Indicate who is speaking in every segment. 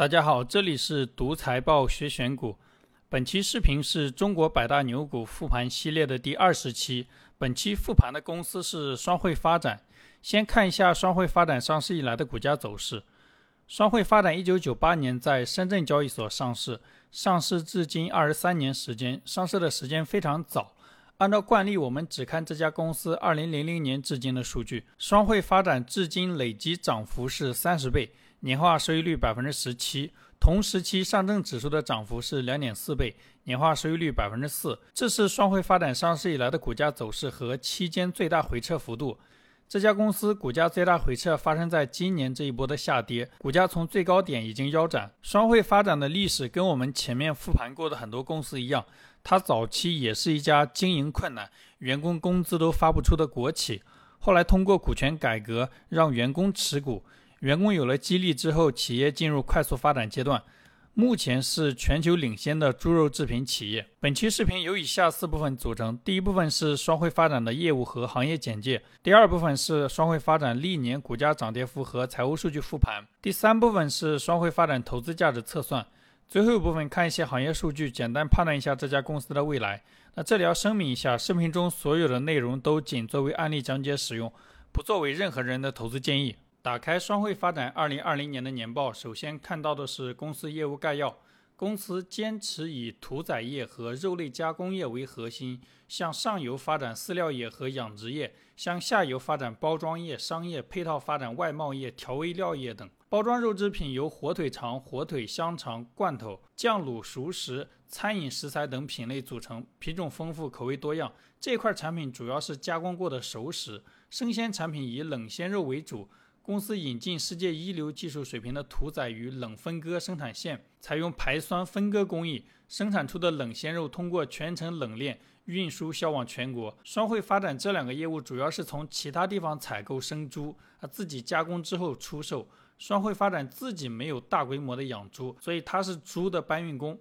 Speaker 1: 大家好，这里是读财报学选股。本期视频是中国百大牛股复盘系列的第二十期。本期复盘的公司是双汇发展。先看一下双汇发展上市以来的股价走势。双汇发展一九九八年在深圳交易所上市，上市至今二十三年时间，上市的时间非常早。按照惯例，我们只看这家公司二零零零年至今的数据。双汇发展至今累计涨幅是三十倍。年化收益率百分之十七，同时期上证指数的涨幅是两点四倍，年化收益率百分之四。这是双汇发展上市以来的股价走势和期间最大回撤幅度。这家公司股价最大回撤发生在今年这一波的下跌，股价从最高点已经腰斩。双汇发展的历史跟我们前面复盘过的很多公司一样，它早期也是一家经营困难、员工工资都发不出的国企，后来通过股权改革让员工持股。员工有了激励之后，企业进入快速发展阶段，目前是全球领先的猪肉制品企业。本期视频由以下四部分组成：第一部分是双汇发展的业务和行业简介；第二部分是双汇发展历年股价涨跌幅和财务数据复盘；第三部分是双汇发展投资价值测算；最后一部分看一些行业数据，简单判断一下这家公司的未来。那这里要声明一下，视频中所有的内容都仅作为案例讲解使用，不作为任何人的投资建议。打开双汇发展二零二零年的年报，首先看到的是公司业务概要。公司坚持以屠宰业和肉类加工业为核心，向上游发展饲料业和养殖业，向下游发展包装业、商业配套发展外贸业、调味料业等。包装肉制品由火腿肠、火腿、香肠、罐头、酱卤、熟食、餐饮食材等品类组成，品种丰富，口味多样。这块产品主要是加工过的熟食，生鲜产品以冷鲜肉为主。公司引进世界一流技术水平的屠宰与冷分割生产线，采用排酸分割工艺，生产出的冷鲜肉通过全程冷链运输销往全国。双汇发展这两个业务主要是从其他地方采购生猪，啊自己加工之后出售。双汇发展自己没有大规模的养猪，所以它是猪的搬运工。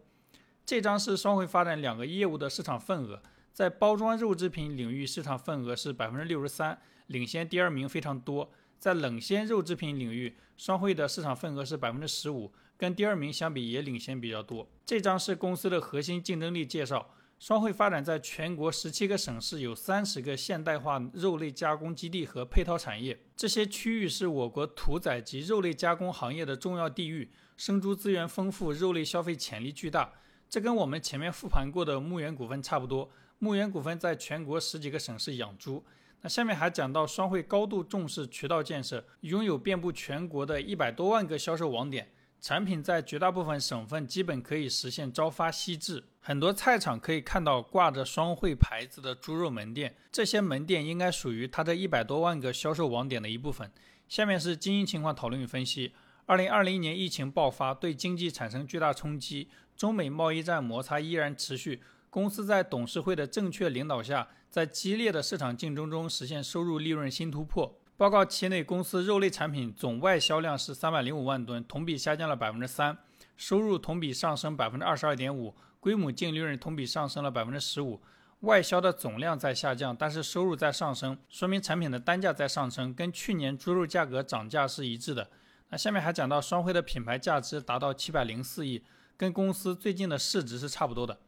Speaker 1: 这张是双汇发展两个业务的市场份额，在包装肉制品领域市场份额是百分之六十三，领先第二名非常多。在冷鲜肉制品领域，双汇的市场份额是百分之十五，跟第二名相比也领先比较多。这张是公司的核心竞争力介绍。双汇发展在全国十七个省市有三十个现代化肉类加工基地和配套产业，这些区域是我国屠宰及肉类加工行业的重要地域，生猪资源丰富，肉类消费潜力巨大。这跟我们前面复盘过的牧原股份差不多，牧原股份在全国十几个省市养猪。那下面还讲到，双汇高度重视渠道建设，拥有遍布全国的一百多万个销售网点，产品在绝大部分省份基本可以实现朝发夕至。很多菜场可以看到挂着双汇牌子的猪肉门店，这些门店应该属于它这一百多万个销售网点的一部分。下面是经营情况讨论与分析。二零二零年疫情爆发，对经济产生巨大冲击，中美贸易战摩擦依然持续。公司在董事会的正确领导下，在激烈的市场竞争中实现收入利润新突破。报告期内，公司肉类产品总外销量是三百零五万吨，同比下降了百分之三，收入同比上升百分之二十二点五，规模净利润同比上升了百分之十五。外销的总量在下降，但是收入在上升，说明产品的单价在上升，跟去年猪肉价格涨价是一致的。那下面还讲到双汇的品牌价值达到七百零四亿，跟公司最近的市值是差不多的。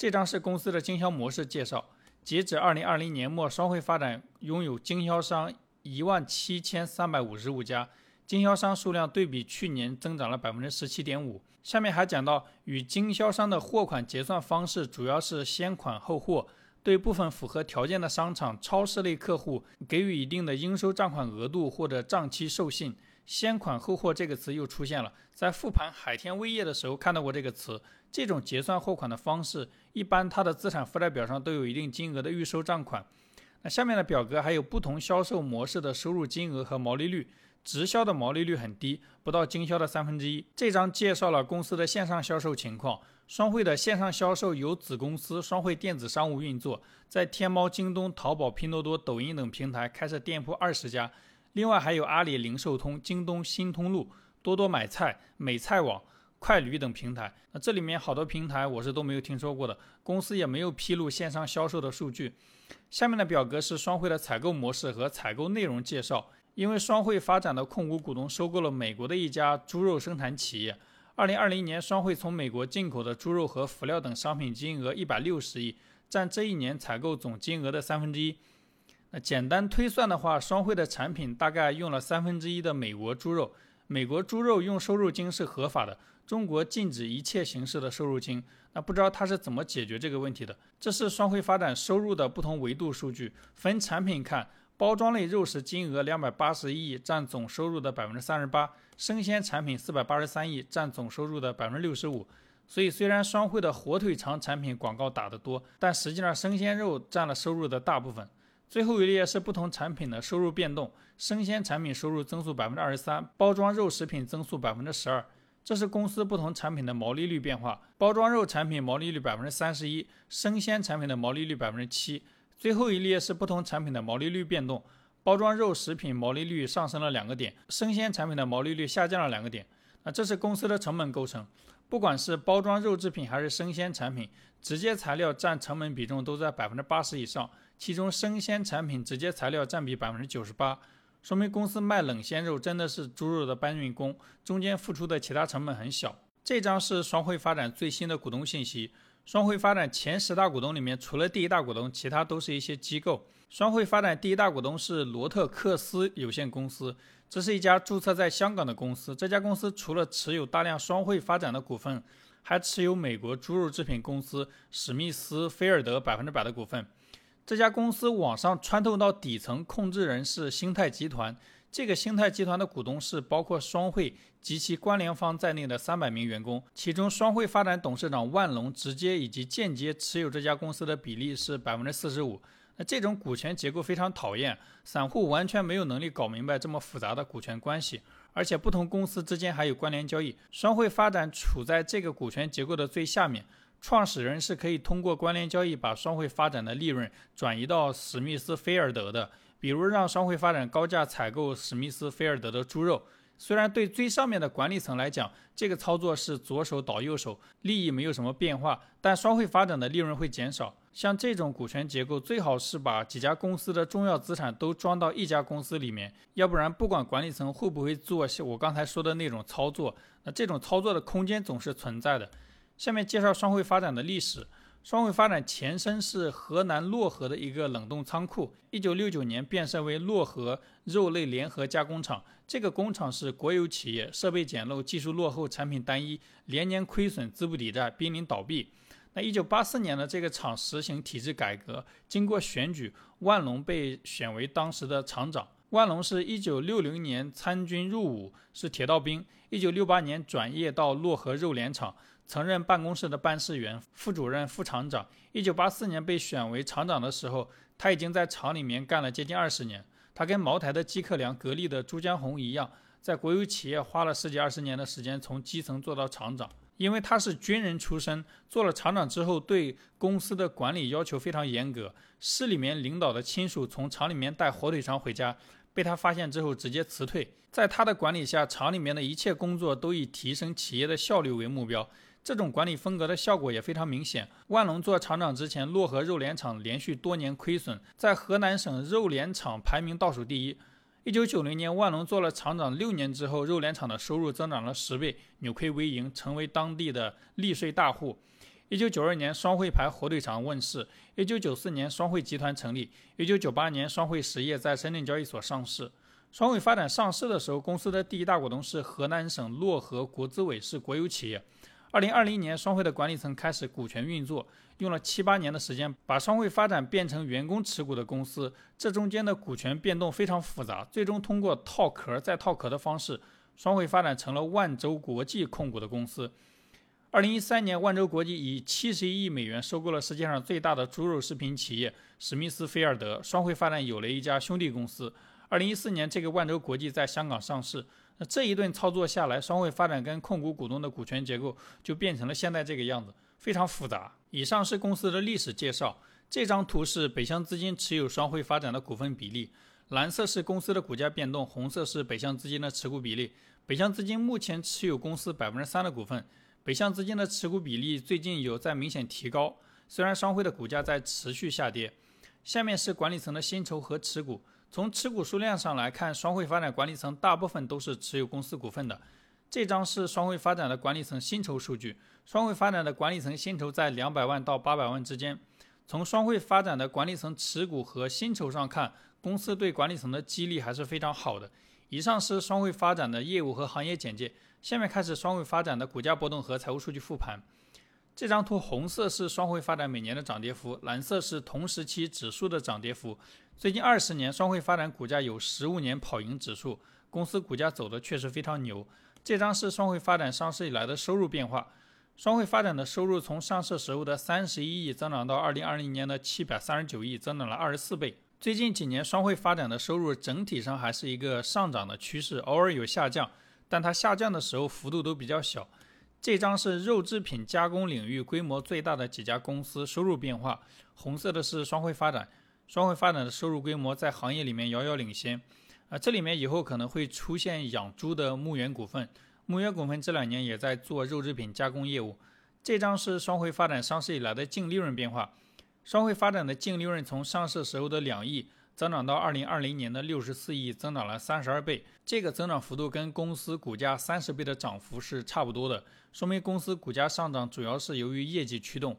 Speaker 1: 这张是公司的经销模式介绍。截止二零二零年末，双汇发展拥有经销商一万七千三百五十五家，经销商数量对比去年增长了百分之十七点五。下面还讲到，与经销商的货款结算方式主要是先款后货，对部分符合条件的商场、超市类客户给予一定的应收账款额度或者账期授信。先款后货这个词又出现了，在复盘海天味业的时候看到过这个词。这种结算货款的方式，一般它的资产负债表上都有一定金额的预收账款。那下面的表格还有不同销售模式的收入金额和毛利率，直销的毛利率很低，不到经销的三分之一。这张介绍了公司的线上销售情况。双汇的线上销售由子公司双汇电子商务运作，在天猫、京东、淘宝、拼多多、抖音等平台开设店铺二十家。另外还有阿里零售通、京东新通路、多多买菜、美菜网、快驴等平台。那这里面好多平台我是都没有听说过的，公司也没有披露线上销售的数据。下面的表格是双汇的采购模式和采购内容介绍。因为双汇发展的控股股东收购了美国的一家猪肉生产企业，二零二零年，双汇从美国进口的猪肉和辅料等商品金额一百六十亿，占这一年采购总金额的三分之一。那简单推算的话，双汇的产品大概用了三分之一的美国猪肉。美国猪肉用瘦肉精是合法的，中国禁止一切形式的瘦肉精。那不知道他是怎么解决这个问题的？这是双汇发展收入的不同维度数据，分产品看，包装类肉食金额两百八十亿，占总收入的百分之三十八；生鲜产品四百八十三亿，占总收入的百分之六十五。所以虽然双汇的火腿肠产品广告打得多，但实际上生鲜肉占了收入的大部分。最后一列是不同产品的收入变动，生鲜产品收入增速百分之二十三，包装肉食品增速百分之十二。这是公司不同产品的毛利率变化，包装肉产品毛利率百分之三十一，生鲜产品的毛利率百分之七。最后一列是不同产品的毛利率变动，包装肉食品毛利率上升了两个点，生鲜产品的毛利率下降了两个点。那这是公司的成本构成，不管是包装肉制品还是生鲜产品，直接材料占成本比重都在百分之八十以上。其中生鲜产品直接材料占比百分之九十八，说明公司卖冷鲜肉真的是猪肉的搬运工，中间付出的其他成本很小。这张是双汇发展最新的股东信息。双汇发展前十大股东里面，除了第一大股东，其他都是一些机构。双汇发展第一大股东是罗特克斯有限公司，这是一家注册在香港的公司。这家公司除了持有大量双汇发展的股份，还持有美国猪肉制品公司史密斯菲尔德百分之百的股份。这家公司往上穿透到底层控制人是兴泰集团，这个兴泰集团的股东是包括双汇及其关联方在内的三百名员工，其中双汇发展董事长万隆直接以及间接持有这家公司的比例是百分之四十五。那这种股权结构非常讨厌，散户完全没有能力搞明白这么复杂的股权关系，而且不同公司之间还有关联交易。双汇发展处在这个股权结构的最下面。创始人是可以通过关联交易把双汇发展的利润转移到史密斯菲尔德的，比如让双汇发展高价采购史密斯菲尔德的猪肉。虽然对最上面的管理层来讲，这个操作是左手倒右手，利益没有什么变化，但双汇发展的利润会减少。像这种股权结构，最好是把几家公司的重要资产都装到一家公司里面，要不然不管管理层会不会做我刚才说的那种操作，那这种操作的空间总是存在的。下面介绍双汇发展的历史。双汇发展前身是河南漯河的一个冷冻仓库，一九六九年变身为漯河肉类联合加工厂。这个工厂是国有企业，设备简陋，技术落后，产品单一，连年亏损，资不抵债，濒临倒闭。那一九八四年的这个厂实行体制改革，经过选举，万隆被选为当时的厂长。万隆是一九六零年参军入伍，是铁道兵。一九六八年转业到漯河肉联厂，曾任办公室的办事员、副主任、副厂长。一九八四年被选为厂长的时候，他已经在厂里面干了接近二十年。他跟茅台的季克良、格力的朱江洪一样，在国有企业花了十几二十年的时间，从基层做到厂长。因为他是军人出身，做了厂长之后，对公司的管理要求非常严格。市里面领导的亲属从厂里面带火腿肠回家。被他发现之后，直接辞退。在他的管理下，厂里面的一切工作都以提升企业的效率为目标。这种管理风格的效果也非常明显。万隆做厂长之前，漯河肉联厂连续多年亏损，在河南省肉联厂排名倒数第一。一九九零年，万隆做了厂长六年之后，肉联厂的收入增长了十倍，扭亏为盈，成为当地的利税大户。一九九二年，双汇牌火腿肠问世；一九九四年，双汇集团成立；一九九八年，双汇实业在深圳交易所上市。双汇发展上市的时候，公司的第一大股东是河南省漯河国资委，是国有企业。二零二零年，双汇的管理层开始股权运作，用了七八年的时间，把双汇发展变成员工持股的公司。这中间的股权变动非常复杂，最终通过套壳再套壳的方式，双汇发展成了万洲国际控股的公司。二零一三年，万洲国际以七十一亿美元收购了世界上最大的猪肉食品企业史密斯菲尔德，双汇发展有了一家兄弟公司。二零一四年，这个万洲国际在香港上市。那这一顿操作下来，双汇发展跟控股股东的股权结构就变成了现在这个样子，非常复杂。以上是公司的历史介绍。这张图是北向资金持有双汇发展的股份比例，蓝色是公司的股价变动，红色是北向资金的持股比例。北向资金目前持有公司百分之三的股份。北向资金的持股比例最近有在明显提高，虽然商汇的股价在持续下跌。下面是管理层的薪酬和持股。从持股数量上来看，双汇发展管理层大部分都是持有公司股份的。这张是双汇发展的管理层薪酬数据。双汇发展的管理层薪酬在两百万到八百万之间。从双汇发展的管理层持股和薪酬上看，公司对管理层的激励还是非常好的。以上是双汇发展的业务和行业简介，下面开始双汇发展的股价波动和财务数据复盘。这张图红色是双汇发展每年的涨跌幅，蓝色是同时期指数的涨跌幅。最近二十年，双汇发展股价有十五年跑赢指数，公司股价走的确实非常牛。这张是双汇发展上市以来的收入变化。双汇发展的收入从上市时候的三十一亿增长到二零二零年的七百三十九亿，增长了二十四倍。最近几年，双汇发展的收入整体上还是一个上涨的趋势，偶尔有下降，但它下降的时候幅度都比较小。这张是肉制品加工领域规模最大的几家公司收入变化，红色的是双汇发展，双汇发展的收入规模在行业里面遥遥领先。啊，这里面以后可能会出现养猪的牧原股份。牧原股份这两年也在做肉制品加工业务。这张是双汇发展上市以来的净利润变化。双汇发展的净利润从上市时候的两亿增长到二零二零年的六十四亿，增长了三十二倍。这个增长幅度跟公司股价三十倍的涨幅是差不多的，说明公司股价上涨主要是由于业绩驱动。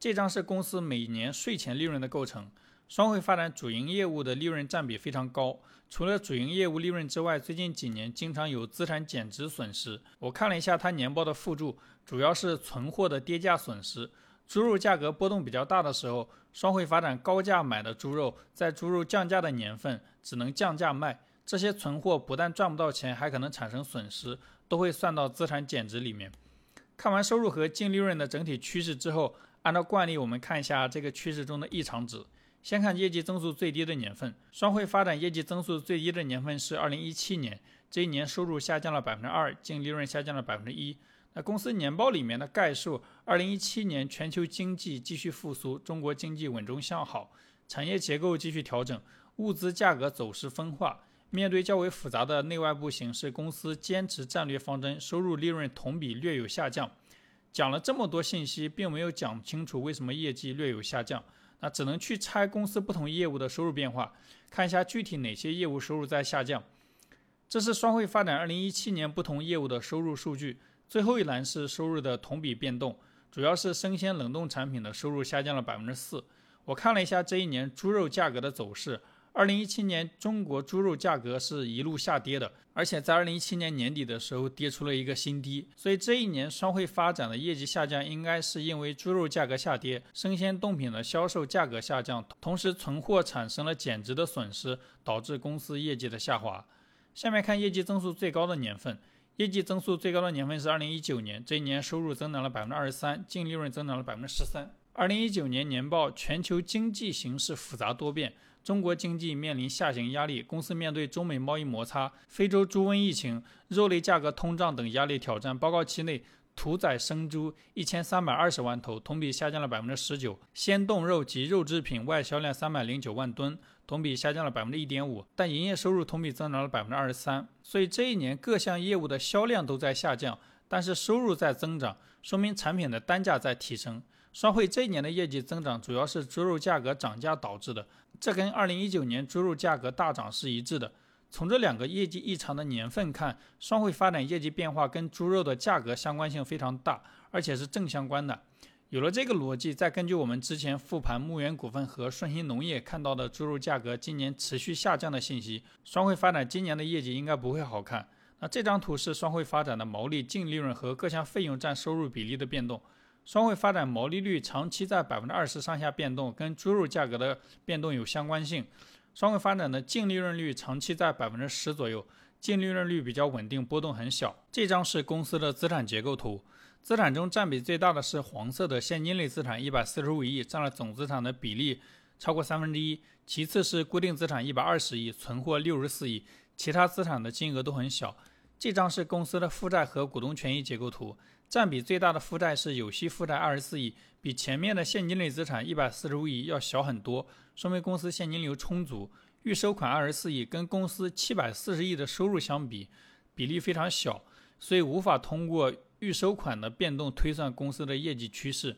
Speaker 1: 这张是公司每年税前利润的构成。双汇发展主营业务的利润占比非常高，除了主营业务利润之外，最近几年经常有资产减值损失。我看了一下它年报的附注，主要是存货的跌价损失。猪肉价格波动比较大的时候，双汇发展高价买的猪肉，在猪肉降价的年份只能降价卖，这些存货不但赚不到钱，还可能产生损失，都会算到资产减值里面。看完收入和净利润的整体趋势之后，按照惯例，我们看一下这个趋势中的异常值。先看业绩增速最低的年份，双汇发展业绩增速最低的年份是二零一七年，这一年收入下降了百分之二，净利润下降了百分之一。那公司年报里面的概述，二零一七年全球经济继续复苏，中国经济稳中向好，产业结构继续调整，物资价格走势分化。面对较为复杂的内外部形势，公司坚持战略方针，收入利润同比略有下降。讲了这么多信息，并没有讲清楚为什么业绩略有下降。那只能去拆公司不同业务的收入变化，看一下具体哪些业务收入在下降。这是双汇发展二零一七年不同业务的收入数据。最后一栏是收入的同比变动，主要是生鲜冷冻产品的收入下降了百分之四。我看了一下这一年猪肉价格的走势。二零一七年，中国猪肉价格是一路下跌的，而且在二零一七年年底的时候跌出了一个新低。所以这一年双汇发展的业绩下降，应该是因为猪肉价格下跌，生鲜冻品的销售价格下降，同时存货产生了减值的损失，导致公司业绩的下滑。下面看业绩增速最高的年份，业绩增速最高的年份是二零一九年，这一年收入增长了百分之二十三，净利润增长了百分之十三。二零一九年年报，全球经济形势复杂多变，中国经济面临下行压力，公司面对中美贸易摩擦、非洲猪瘟疫情、肉类价格通胀等压力挑战。报告期内，屠宰生猪一千三百二十万头，同比下降了百分之十九；鲜冻肉及肉制品外销量三百零九万吨，同比下降了百分之一点五。但营业收入同比增长了百分之二十三。所以这一年各项业务的销量都在下降，但是收入在增长，说明产品的单价在提升。双汇这一年的业绩增长主要是猪肉价格涨价导致的，这跟二零一九年猪肉价格大涨是一致的。从这两个业绩异常的年份看，双汇发展业绩变化跟猪肉的价格相关性非常大，而且是正相关的。有了这个逻辑，再根据我们之前复盘牧原股份和顺鑫农业看到的猪肉价格今年持续下降的信息，双汇发展今年的业绩应该不会好看。那这张图是双汇发展的毛利、净利润和各项费用占收入比例的变动。双汇发展毛利率长期在百分之二十上下变动，跟猪肉价格的变动有相关性。双汇发展的净利润率长期在百分之十左右，净利润率比较稳定，波动很小。这张是公司的资产结构图，资产中占比最大的是黄色的现金类资产，一百四十五亿，占了总资产的比例超过三分之一。其次是固定资产一百二十亿，存货六十四亿，其他资产的金额都很小。这张是公司的负债和股东权益结构图，占比最大的负债是有息负债二十四亿，比前面的现金类资产一百四十五亿要小很多，说明公司现金流充足。预收款二十四亿，跟公司七百四十亿的收入相比，比例非常小，所以无法通过预收款的变动推算公司的业绩趋势。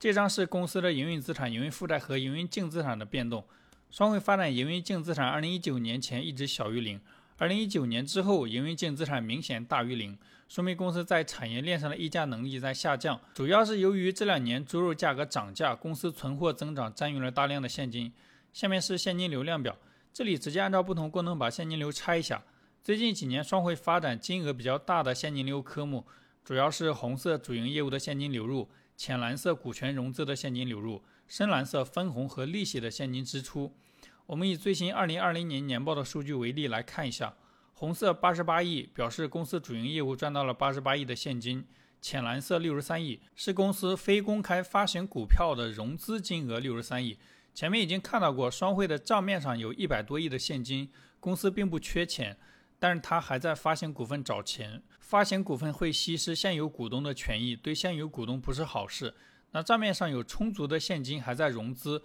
Speaker 1: 这张是公司的营运资产、营运负债和营运净资产的变动。双汇发展营运净资产二零一九年前一直小于零。二零一九年之后，营运净资产明显大于零，说明公司在产业链上的溢价能力在下降，主要是由于这两年猪肉价格涨价，公司存货增长占用了大量的现金。下面是现金流量表，这里直接按照不同功能把现金流拆一下。最近几年双汇发展金额比较大的现金流科目，主要是红色主营业务的现金流入，浅蓝色股权融资的现金流入，深蓝色分红和利息的现金支出。我们以最新二零二零年年报的数据为例来看一下，红色八十八亿表示公司主营业务赚到了八十八亿的现金，浅蓝色六十三亿是公司非公开发行股票的融资金额六十三亿。前面已经看到过，双汇的账面上有一百多亿的现金，公司并不缺钱，但是他还在发行股份找钱，发行股份会稀释现有股东的权益，对现有股东不是好事。那账面上有充足的现金还在融资。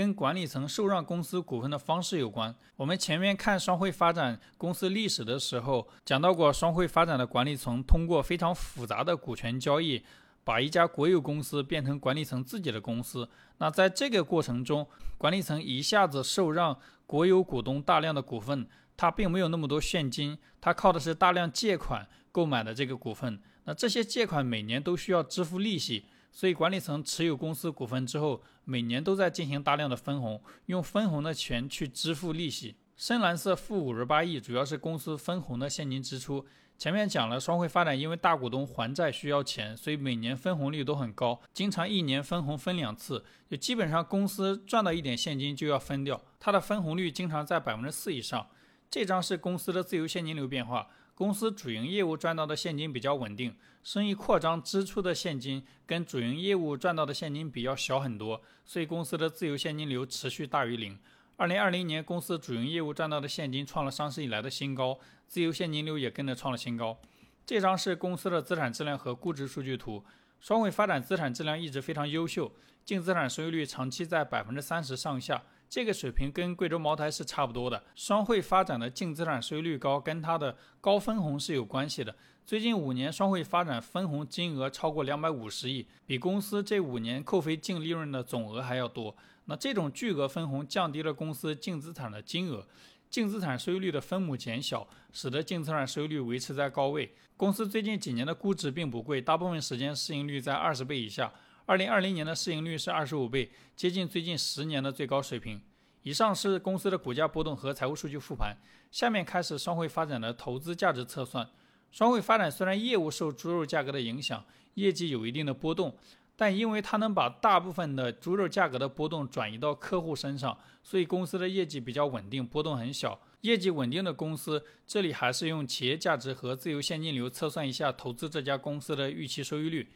Speaker 1: 跟管理层受让公司股份的方式有关。我们前面看双汇发展公司历史的时候，讲到过双汇发展的管理层通过非常复杂的股权交易，把一家国有公司变成管理层自己的公司。那在这个过程中，管理层一下子受让国有股东大量的股份，他并没有那么多现金，他靠的是大量借款购买的这个股份。那这些借款每年都需要支付利息。所以管理层持有公司股份之后，每年都在进行大量的分红，用分红的钱去支付利息。深蓝色负五十八亿，主要是公司分红的现金支出。前面讲了，双汇发展因为大股东还债需要钱，所以每年分红率都很高，经常一年分红分两次，就基本上公司赚到一点现金就要分掉，它的分红率经常在百分之四以上。这张是公司的自由现金流变化。公司主营业务赚到的现金比较稳定，生意扩张支出的现金跟主营业务赚到的现金比要小很多，所以公司的自由现金流持续大于零。二零二零年，公司主营业务赚到的现金创了上市以来的新高，自由现金流也跟着创了新高。这张是公司的资产质量和估值数据图。双汇发展资产质量一直非常优秀，净资产收益率长期在百分之三十上下。这个水平跟贵州茅台是差不多的。双汇发展的净资产收益率高，跟它的高分红是有关系的。最近五年，双汇发展分红金额超过两百五十亿，比公司这五年扣非净利润的总额还要多。那这种巨额分红降低了公司净资产的金额，净资产收益率的分母减小，使得净资产收益率维持在高位。公司最近几年的估值并不贵，大部分时间市盈率在二十倍以下。二零二零年的市盈率是二十五倍，接近最近十年的最高水平。以上是公司的股价波动和财务数据复盘。下面开始双汇发展的投资价值测算。双汇发展虽然业务受猪肉价格的影响，业绩有一定的波动，但因为它能把大部分的猪肉价格的波动转移到客户身上，所以公司的业绩比较稳定，波动很小。业绩稳定的公司，这里还是用企业价值和自由现金流测算一下投资这家公司的预期收益率。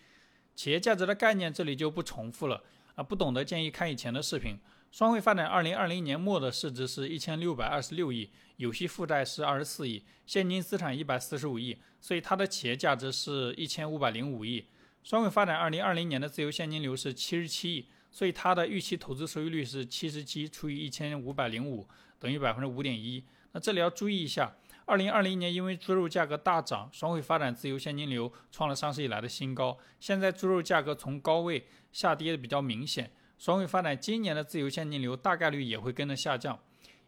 Speaker 1: 企业价值的概念这里就不重复了啊，不懂的建议看以前的视频。双汇发展二零二零年末的市值是一千六百二十六亿，有息负债是二十四亿，现金资产一百四十五亿，所以它的企业价值是一千五百零五亿。双汇发展二零二零年的自由现金流是七十七亿，所以它的预期投资收益率是七十七除以一千五百零五，等于百分之五点一。那这里要注意一下。二零二零年，因为猪肉价格大涨，双汇发展自由现金流创了上市以来的新高。现在猪肉价格从高位下跌的比较明显，双汇发展今年的自由现金流大概率也会跟着下降。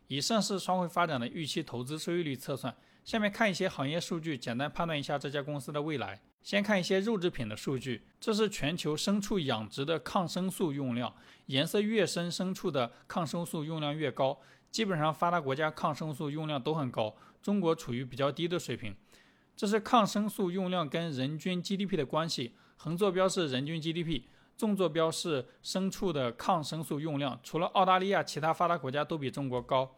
Speaker 1: 以上是双汇发展的预期投资收益率测算。下面看一些行业数据，简单判断一下这家公司的未来。先看一些肉制品的数据，这是全球牲畜养殖的抗生素用量，颜色越深，牲畜的抗生素用量越高。基本上发达国家抗生素用量都很高，中国处于比较低的水平。这是抗生素用量跟人均 GDP 的关系，横坐标是人均 GDP，纵坐标是牲畜的抗生素用量。除了澳大利亚，其他发达国家都比中国高。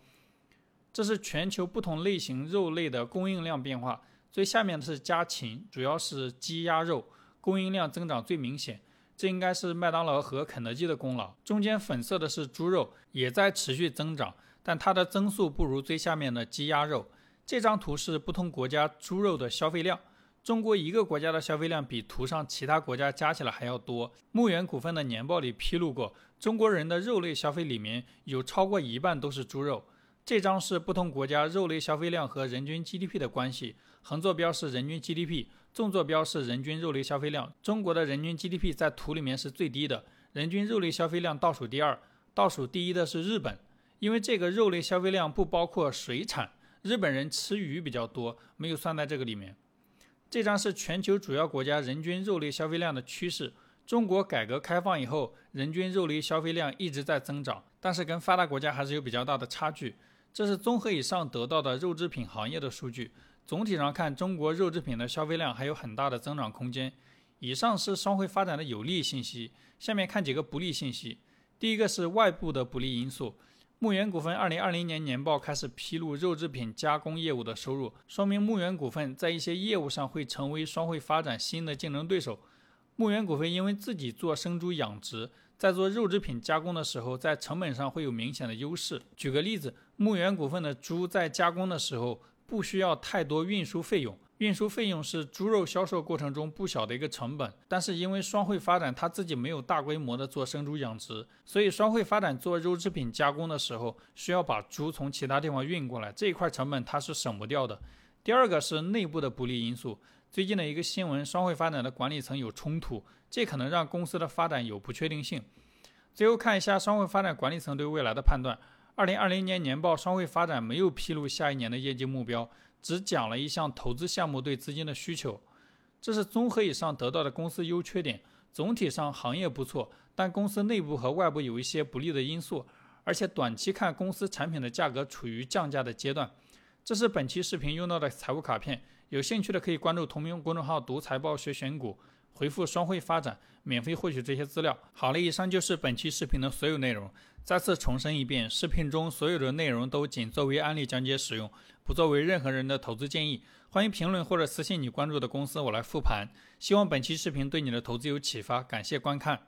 Speaker 1: 这是全球不同类型肉类的供应量变化，最下面的是家禽，主要是鸡鸭肉，供应量增长最明显。这应该是麦当劳和肯德基的功劳。中间粉色的是猪肉，也在持续增长。但它的增速不如最下面的鸡鸭肉。这张图是不同国家猪肉的消费量。中国一个国家的消费量比图上其他国家加起来还要多。牧原股份的年报里披露过，中国人的肉类消费里面有超过一半都是猪肉。这张是不同国家肉类消费量和人均 GDP 的关系。横坐标是人均 GDP，纵坐标是人均肉类消费量。中国的人均 GDP 在图里面是最低的，人均肉类消费量倒数第二，倒数第一的是日本。因为这个肉类消费量不包括水产，日本人吃鱼比较多，没有算在这个里面。这张是全球主要国家人均肉类消费量的趋势。中国改革开放以后，人均肉类消费量一直在增长，但是跟发达国家还是有比较大的差距。这是综合以上得到的肉制品行业的数据。总体上看，中国肉制品的消费量还有很大的增长空间。以上是双汇发展的有利信息，下面看几个不利信息。第一个是外部的不利因素。牧原股份二零二零年年报开始披露肉制品加工业务的收入，说明牧原股份在一些业务上会成为双汇发展新的竞争对手。牧原股份因为自己做生猪养殖，在做肉制品加工的时候，在成本上会有明显的优势。举个例子，牧原股份的猪在加工的时候不需要太多运输费用。运输费用是猪肉销售过程中不小的一个成本，但是因为双汇发展它自己没有大规模的做生猪养殖，所以双汇发展做肉制品加工的时候需要把猪从其他地方运过来，这一块成本它是省不掉的。第二个是内部的不利因素，最近的一个新闻，双汇发展的管理层有冲突，这可能让公司的发展有不确定性。最后看一下双汇发展管理层对未来的判断。二零二零年年报，双汇发展没有披露下一年的业绩目标。只讲了一项投资项目对资金的需求，这是综合以上得到的公司优缺点。总体上行业不错，但公司内部和外部有一些不利的因素，而且短期看公司产品的价格处于降价的阶段。这是本期视频用到的财务卡片，有兴趣的可以关注同名公众号“读财报学选股”。回复双汇发展，免费获取这些资料。好了，以上就是本期视频的所有内容。再次重申一遍，视频中所有的内容都仅作为案例讲解使用，不作为任何人的投资建议。欢迎评论或者私信你关注的公司，我来复盘。希望本期视频对你的投资有启发，感谢观看。